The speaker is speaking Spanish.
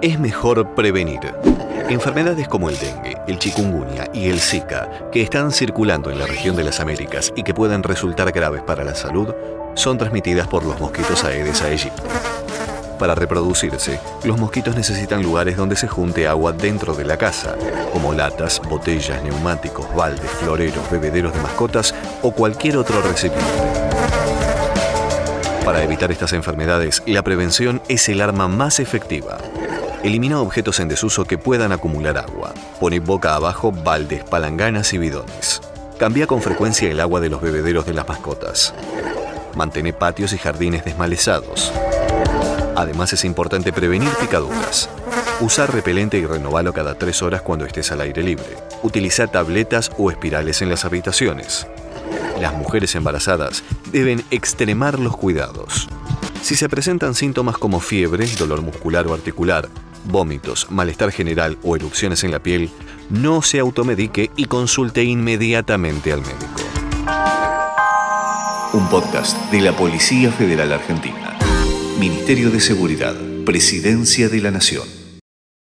Es mejor prevenir. Enfermedades como el dengue, el chikungunya y el Zika, que están circulando en la región de las Américas y que pueden resultar graves para la salud, son transmitidas por los mosquitos Aedes aegypti. Para reproducirse, los mosquitos necesitan lugares donde se junte agua dentro de la casa, como latas, botellas, neumáticos, baldes, floreros, bebederos de mascotas o cualquier otro recipiente. Para evitar estas enfermedades, la prevención es el arma más efectiva. Elimina objetos en desuso que puedan acumular agua. Pone boca abajo baldes, palanganas y bidones. Cambia con frecuencia el agua de los bebederos de las mascotas. Mantén patios y jardines desmalezados. Además es importante prevenir picaduras. Usar repelente y renovalo cada tres horas cuando estés al aire libre. Utiliza tabletas o espirales en las habitaciones las mujeres embarazadas deben extremar los cuidados. Si se presentan síntomas como fiebre, dolor muscular o articular, vómitos, malestar general o erupciones en la piel, no se automedique y consulte inmediatamente al médico. Un podcast de la Policía Federal Argentina. Ministerio de Seguridad, Presidencia de la Nación.